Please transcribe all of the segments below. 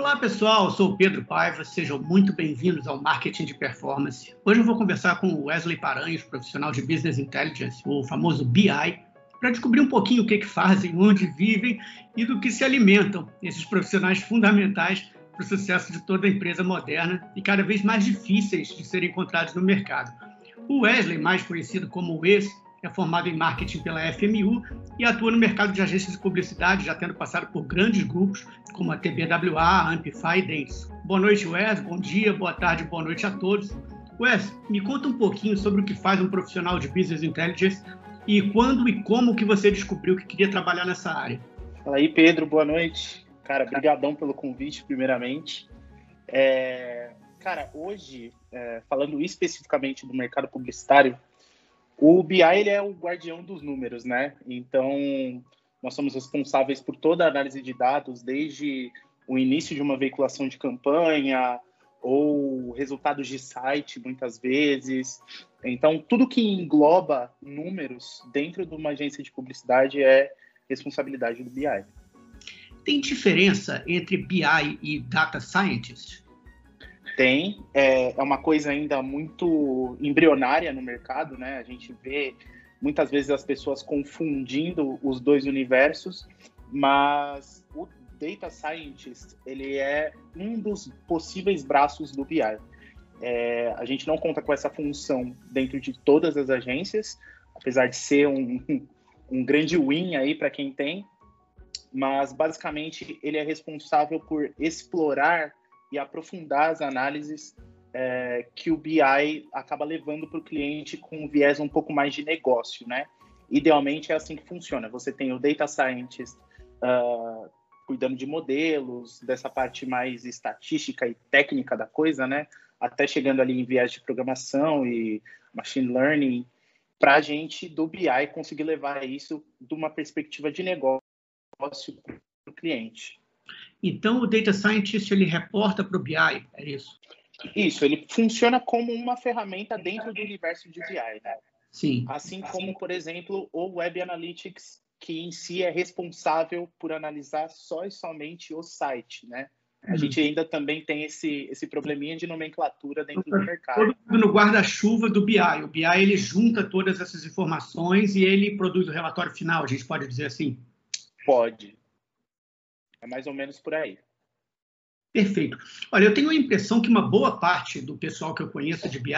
Olá pessoal, eu sou o Pedro Paiva, sejam muito bem-vindos ao Marketing de Performance. Hoje eu vou conversar com o Wesley Paranhos, profissional de Business Intelligence, o famoso BI, para descobrir um pouquinho o que, que fazem, onde vivem e do que se alimentam esses profissionais fundamentais para o sucesso de toda empresa moderna e cada vez mais difíceis de serem encontrados no mercado. O Wesley, mais conhecido como o ES, é formado em marketing pela FMU e atua no mercado de agências de publicidade, já tendo passado por grandes grupos como a TBWA, Amplify e Dance. Boa noite, Wes. Bom dia, boa tarde, boa noite a todos. Wes, me conta um pouquinho sobre o que faz um profissional de Business Intelligence e quando e como que você descobriu que queria trabalhar nessa área. Fala aí, Pedro. Boa noite. Cara, brigadão pelo convite, primeiramente. É... Cara, hoje, é, falando especificamente do mercado publicitário, o BI ele é o guardião dos números, né? Então, nós somos responsáveis por toda a análise de dados, desde o início de uma veiculação de campanha ou resultados de site, muitas vezes. Então, tudo que engloba números dentro de uma agência de publicidade é responsabilidade do BI. Tem diferença entre BI e Data Scientist? Tem, é, é uma coisa ainda muito embrionária no mercado, né? A gente vê muitas vezes as pessoas confundindo os dois universos, mas o data scientist ele é um dos possíveis braços do BI. É, a gente não conta com essa função dentro de todas as agências, apesar de ser um, um grande win aí para quem tem, mas basicamente ele é responsável por explorar e aprofundar as análises é, que o BI acaba levando para o cliente com um viés um pouco mais de negócio, né? Idealmente é assim que funciona. Você tem o data scientist uh, cuidando de modelos, dessa parte mais estatística e técnica da coisa, né? Até chegando ali em viés de programação e machine learning, para a gente do BI conseguir levar isso de uma perspectiva de negócio para o cliente. Então, o Data Scientist ele reporta para o BI, é isso? Isso, ele funciona como uma ferramenta dentro do universo de BI, né? Sim. Assim como, por exemplo, o Web Analytics, que em si é responsável por analisar só e somente o site, né? A uhum. gente ainda também tem esse, esse probleminha de nomenclatura dentro do mercado. Todo no guarda-chuva do BI. O BI ele junta todas essas informações e ele produz o relatório final, a gente pode dizer assim? Pode, é mais ou menos por aí. Perfeito. Olha, eu tenho a impressão que uma boa parte do pessoal que eu conheço de BI,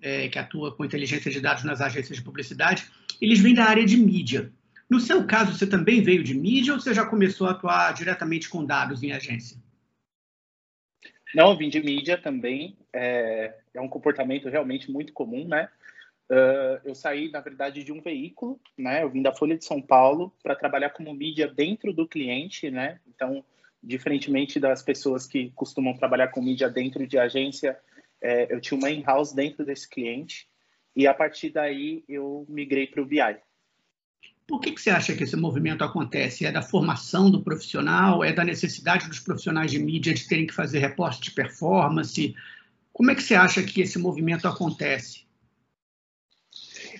é, que atua com inteligência de dados nas agências de publicidade, eles vêm da área de mídia. No seu caso, você também veio de mídia ou você já começou a atuar diretamente com dados em agência? Não, eu vim de mídia também. É, é um comportamento realmente muito comum, né? Uh, eu saí, na verdade, de um veículo, né? Eu vim da Folha de São Paulo para trabalhar como mídia dentro do cliente, né? Então, diferentemente das pessoas que costumam trabalhar com mídia dentro de agência, é, eu tinha uma in-house dentro desse cliente e a partir daí eu migrei para o BI. Por que, que você acha que esse movimento acontece? É da formação do profissional? É da necessidade dos profissionais de mídia de terem que fazer reporte de performance? Como é que você acha que esse movimento acontece?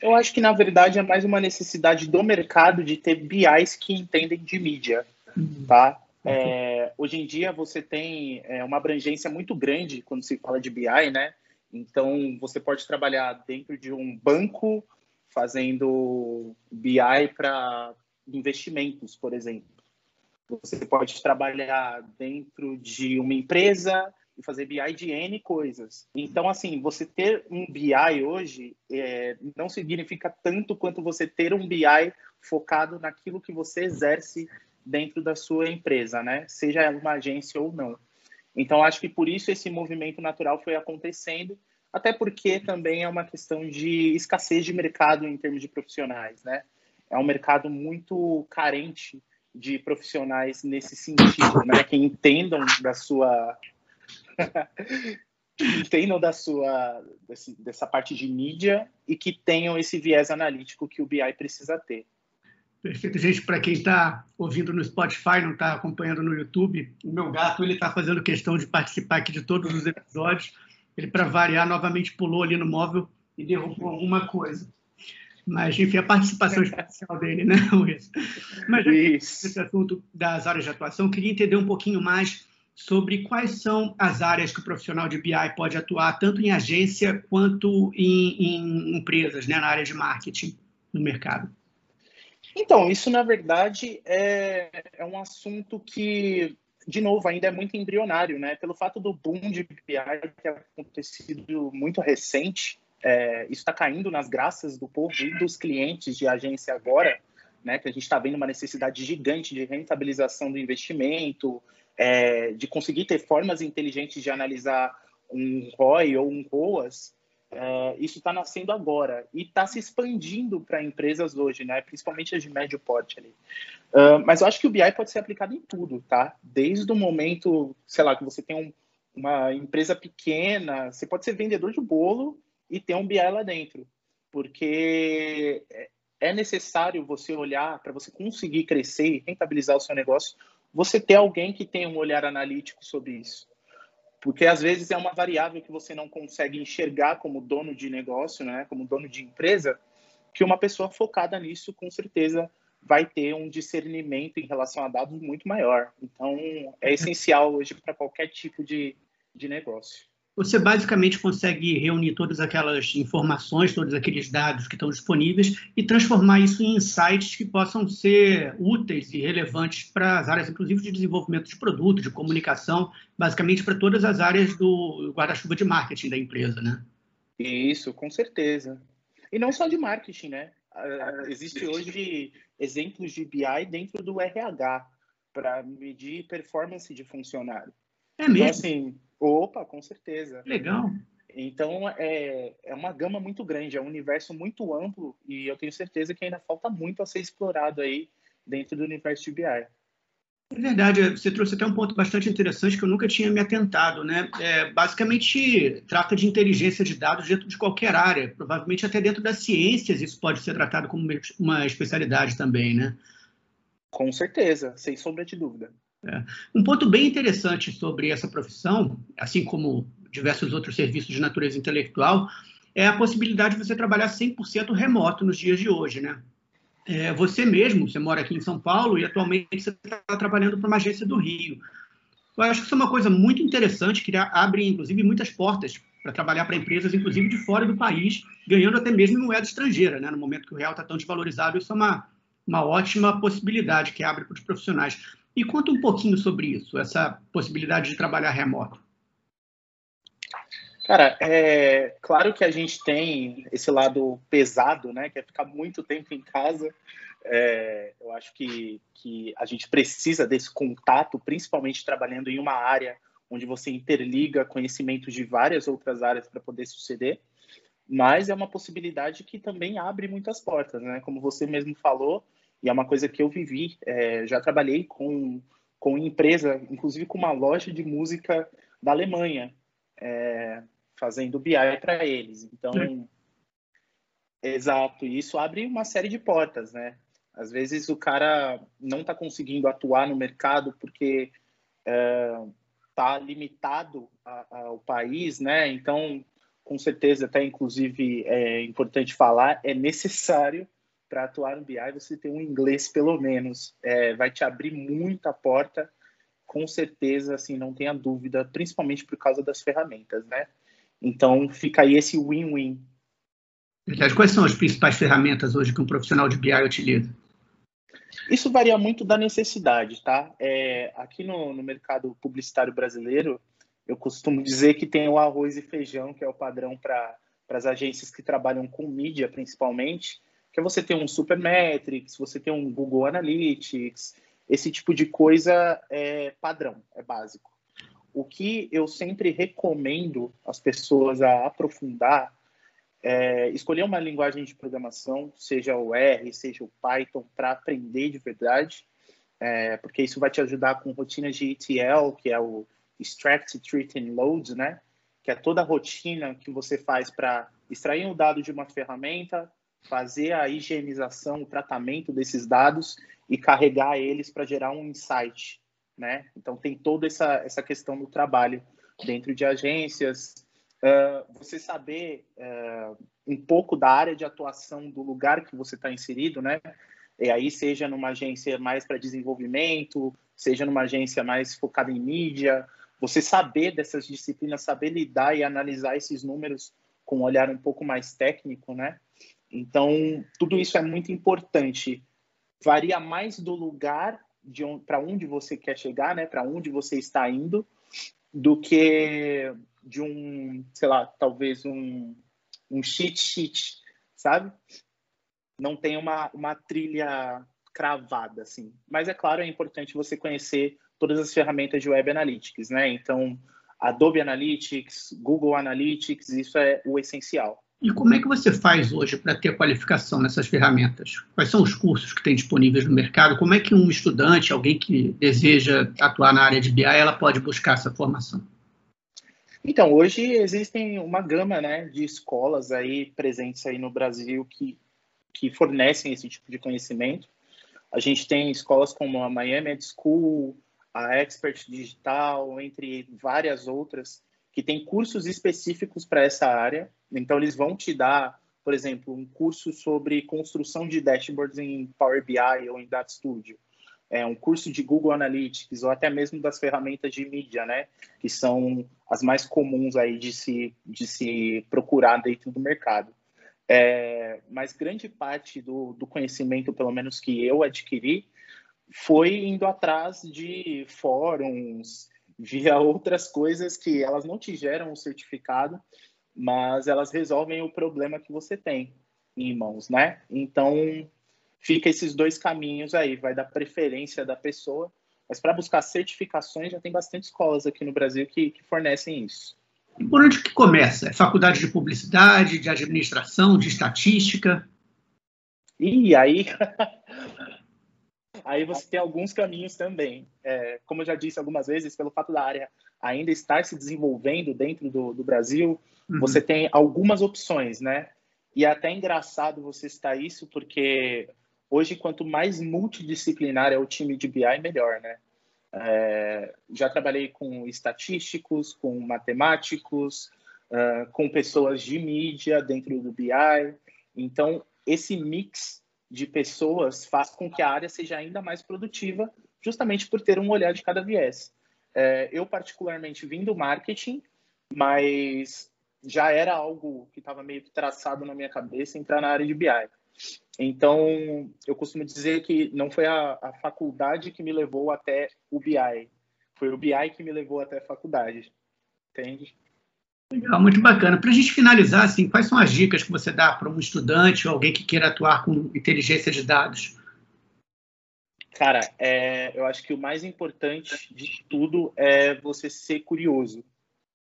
Eu acho que, na verdade, é mais uma necessidade do mercado de ter BIs que entendem de mídia, uhum. tá? É, hoje em dia, você tem é, uma abrangência muito grande quando se fala de BI, né? Então, você pode trabalhar dentro de um banco fazendo BI para investimentos, por exemplo. Você pode trabalhar dentro de uma empresa e fazer BI de N coisas. Então, assim, você ter um BI hoje é, não significa tanto quanto você ter um BI focado naquilo que você exerce dentro da sua empresa, né? Seja uma agência ou não. Então, acho que por isso esse movimento natural foi acontecendo, até porque também é uma questão de escassez de mercado em termos de profissionais, né? É um mercado muito carente de profissionais nesse sentido, né? Que entendam da sua entendam da sua desse, dessa parte de mídia e que tenham esse viés analítico que o BI precisa ter. Perfeito, gente. Para quem está ouvindo no Spotify, não está acompanhando no YouTube, o meu gato ele está fazendo questão de participar aqui de todos os episódios. Ele, para variar, novamente pulou ali no móvel e derrubou alguma coisa. Mas, enfim, a participação especial dele, né, Luiz? Mas, esse assunto das áreas de atuação, queria entender um pouquinho mais sobre quais são as áreas que o profissional de BI pode atuar, tanto em agência quanto em, em empresas, né, na área de marketing no mercado. Então, isso na verdade é, é um assunto que, de novo, ainda é muito embrionário, né? Pelo fato do boom de BI ter acontecido muito recente, é, isso está caindo nas graças do povo e dos clientes de agência agora, né? Que a gente está vendo uma necessidade gigante de rentabilização do investimento, é, de conseguir ter formas inteligentes de analisar um ROI ou um ROAS, é, isso está nascendo agora e está se expandindo para empresas hoje, né? principalmente as de médio porte ali. Uh, mas eu acho que o BI pode ser aplicado em tudo, tá? Desde o momento, sei lá, que você tem um, uma empresa pequena, você pode ser vendedor de bolo e ter um BI lá dentro, porque é necessário você olhar para você conseguir crescer e rentabilizar o seu negócio você ter alguém que tenha um olhar analítico sobre isso. Porque às vezes é uma variável que você não consegue enxergar como dono de negócio, né, como dono de empresa, que uma pessoa focada nisso com certeza vai ter um discernimento em relação a dados muito maior. Então, é essencial hoje para qualquer tipo de, de negócio você basicamente consegue reunir todas aquelas informações, todos aqueles dados que estão disponíveis e transformar isso em insights que possam ser úteis e relevantes para as áreas, inclusive, de desenvolvimento de produto, de comunicação, basicamente para todas as áreas do guarda-chuva de marketing da empresa, né? Isso, com certeza. E não só de marketing, né? Uh, existe hoje exemplos de BI dentro do RH para medir performance de funcionário. É mesmo? Então, assim, Opa, com certeza. Legal. Então, é, é uma gama muito grande, é um universo muito amplo e eu tenho certeza que ainda falta muito a ser explorado aí dentro do universo de BI. É verdade, você trouxe até um ponto bastante interessante que eu nunca tinha me atentado, né? É, basicamente, trata de inteligência de dados dentro de qualquer área, provavelmente até dentro das ciências isso pode ser tratado como uma especialidade também, né? Com certeza, sem sombra de dúvida. É. Um ponto bem interessante sobre essa profissão, assim como diversos outros serviços de natureza intelectual, é a possibilidade de você trabalhar 100% remoto nos dias de hoje, né? É, você mesmo, você mora aqui em São Paulo e atualmente você está trabalhando para uma agência do Rio. Eu acho que isso é uma coisa muito interessante, que abre, inclusive, muitas portas para trabalhar para empresas, inclusive de fora do país, ganhando até mesmo em moeda estrangeira, né? No momento que o real está tão desvalorizado, isso é uma, uma ótima possibilidade que abre para os profissionais. E conta um pouquinho sobre isso, essa possibilidade de trabalhar remoto. Cara, é claro que a gente tem esse lado pesado, né? Que é ficar muito tempo em casa. É, eu acho que, que a gente precisa desse contato, principalmente trabalhando em uma área onde você interliga conhecimentos de várias outras áreas para poder suceder. Mas é uma possibilidade que também abre muitas portas, né? Como você mesmo falou, e é uma coisa que eu vivi. É, já trabalhei com, com empresa, inclusive com uma loja de música da Alemanha, é, fazendo BI para eles. Então, Sim. exato, e isso abre uma série de portas, né? Às vezes o cara não está conseguindo atuar no mercado porque está é, limitado ao país, né? Então, com certeza, até inclusive é importante falar, é necessário para atuar no BI você ter um inglês pelo menos. É, vai te abrir muita porta, com certeza, assim, não tenha dúvida, principalmente por causa das ferramentas, né? Então fica aí esse win-win. Quais são as principais ferramentas hoje que um profissional de BI utiliza? Isso varia muito da necessidade, tá? É, aqui no, no mercado publicitário brasileiro, eu costumo dizer que tem o arroz e feijão, que é o padrão para as agências que trabalham com mídia, principalmente, que é você ter um Supermetrics, você ter um Google Analytics, esse tipo de coisa é padrão, é básico. O que eu sempre recomendo as pessoas a aprofundar é escolher uma linguagem de programação, seja o R, seja o Python, para aprender de verdade, é, porque isso vai te ajudar com rotinas de ETL, que é o Extract, Treat and Load, né? Que é toda a rotina que você faz para extrair um dado de uma ferramenta, fazer a higienização, o tratamento desses dados e carregar eles para gerar um insight, né? Então tem toda essa, essa questão do trabalho dentro de agências, uh, você saber uh, um pouco da área de atuação do lugar que você está inserido, né? E aí, seja numa agência mais para desenvolvimento, seja numa agência mais focada em mídia, você saber dessas disciplinas, saber lidar e analisar esses números com um olhar um pouco mais técnico, né? Então, tudo isso é muito importante. Varia mais do lugar para onde você quer chegar, né? Para onde você está indo, do que de um, sei lá, talvez um, um cheat sheet, sabe? Não tem uma, uma trilha cravada, assim. Mas é claro, é importante você conhecer todas as ferramentas de Web Analytics, né? Então, Adobe Analytics, Google Analytics, isso é o essencial. E como é que você faz hoje para ter qualificação nessas ferramentas? Quais são os cursos que tem disponíveis no mercado? Como é que um estudante, alguém que deseja atuar na área de BI, ela pode buscar essa formação? Então, hoje existem uma gama né, de escolas aí presentes aí no Brasil que, que fornecem esse tipo de conhecimento. A gente tem escolas como a Miami Ed School, a Expert Digital, entre várias outras, que tem cursos específicos para essa área. Então, eles vão te dar, por exemplo, um curso sobre construção de dashboards em Power BI ou em Data Studio. É, um curso de Google Analytics ou até mesmo das ferramentas de mídia, né? Que são as mais comuns aí de se, de se procurar dentro do mercado. É, mas grande parte do, do conhecimento, pelo menos que eu adquiri, foi indo atrás de fóruns, via outras coisas que elas não te geram o certificado, mas elas resolvem o problema que você tem em mãos, né? Então, fica esses dois caminhos aí, vai da preferência da pessoa, mas para buscar certificações já tem bastante escolas aqui no Brasil que, que fornecem isso. E por onde que começa? É faculdade de publicidade, de administração, de estatística? E aí Aí você tem alguns caminhos também. É, como eu já disse algumas vezes, pelo fato da área ainda estar se desenvolvendo dentro do, do Brasil, uhum. você tem algumas opções, né? E é até engraçado você citar isso, porque hoje, quanto mais multidisciplinar é o time de BI, melhor, né? É, já trabalhei com estatísticos, com matemáticos, uh, com pessoas de mídia dentro do BI. Então, esse mix de pessoas faz com que a área seja ainda mais produtiva, justamente por ter um olhar de cada viés. É, eu, particularmente, vim do marketing, mas já era algo que estava meio que traçado na minha cabeça entrar na área de BI. Então, eu costumo dizer que não foi a, a faculdade que me levou até o BI, foi o BI que me levou até a faculdade. Entende? Legal, muito bacana. Para a gente finalizar, assim, quais são as dicas que você dá para um estudante ou alguém que queira atuar com inteligência de dados? Cara, é, eu acho que o mais importante de tudo é você ser curioso.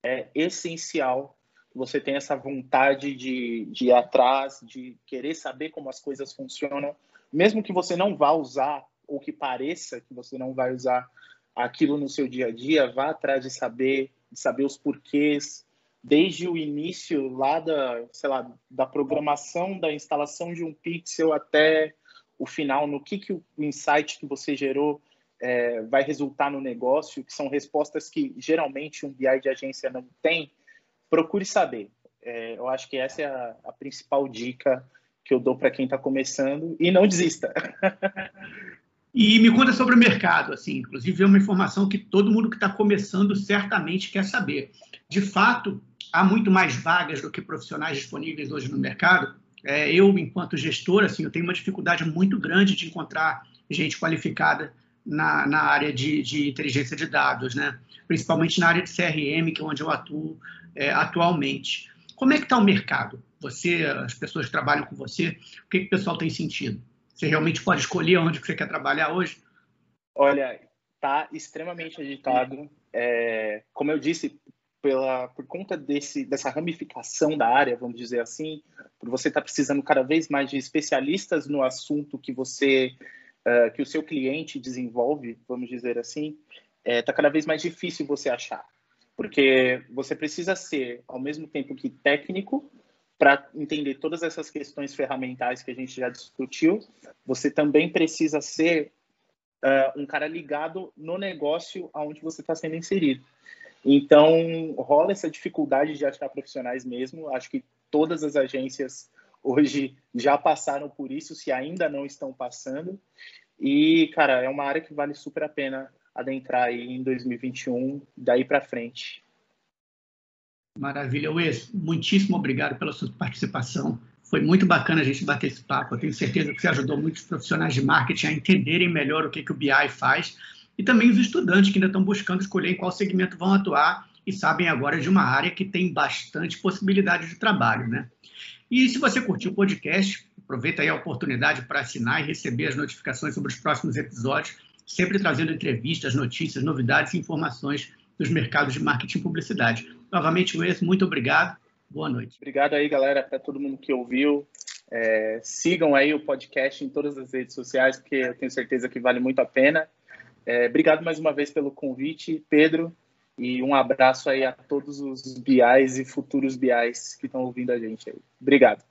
É essencial que você tenha essa vontade de, de ir atrás, de querer saber como as coisas funcionam, mesmo que você não vá usar ou que pareça que você não vai usar aquilo no seu dia a dia, vá atrás de saber, de saber os porquês, desde o início lá da, sei lá, da programação da instalação de um pixel até o final, no que, que o insight que você gerou é, vai resultar no negócio, que são respostas que geralmente um BI de agência não tem, procure saber. É, eu acho que essa é a, a principal dica que eu dou para quem está começando e não desista. E me conta sobre o mercado, assim, inclusive é uma informação que todo mundo que está começando certamente quer saber. De fato, há muito mais vagas do que profissionais disponíveis hoje no mercado. É, eu, enquanto gestor, assim, eu tenho uma dificuldade muito grande de encontrar gente qualificada na, na área de, de inteligência de dados, né? principalmente na área de CRM, que é onde eu atuo é, atualmente. Como é que está o mercado? Você, as pessoas que trabalham com você, o que, que o pessoal tem sentido? Você realmente pode escolher onde você quer trabalhar hoje? Olha, está extremamente agitado. É, como eu disse, pela, por conta desse, dessa ramificação da área, vamos dizer assim, por você estar tá precisando cada vez mais de especialistas no assunto que você, uh, que o seu cliente desenvolve, vamos dizer assim, está é, tá cada vez mais difícil você achar, porque você precisa ser, ao mesmo tempo que técnico, para entender todas essas questões ferramentais que a gente já discutiu, você também precisa ser uh, um cara ligado no negócio aonde você está sendo inserido. Então, rola essa dificuldade de achar profissionais mesmo. Acho que todas as agências hoje já passaram por isso, se ainda não estão passando. E, cara, é uma área que vale super a pena adentrar aí em 2021, daí para frente. Maravilha, Wes. Muitíssimo obrigado pela sua participação. Foi muito bacana a gente bater esse papo. Eu tenho certeza que você ajudou muitos profissionais de marketing a entenderem melhor o que, que o BI faz e também os estudantes que ainda estão buscando escolher em qual segmento vão atuar e sabem agora de uma área que tem bastante possibilidade de trabalho, né? E se você curtiu o podcast, aproveita aí a oportunidade para assinar e receber as notificações sobre os próximos episódios, sempre trazendo entrevistas, notícias, novidades e informações dos mercados de marketing e publicidade. Novamente, Wes, muito obrigado. Boa noite. Obrigado aí, galera, para todo mundo que ouviu. É, sigam aí o podcast em todas as redes sociais, porque eu tenho certeza que vale muito a pena. É, obrigado mais uma vez pelo convite, Pedro, e um abraço aí a todos os BIs e futuros BIs que estão ouvindo a gente aí. Obrigado.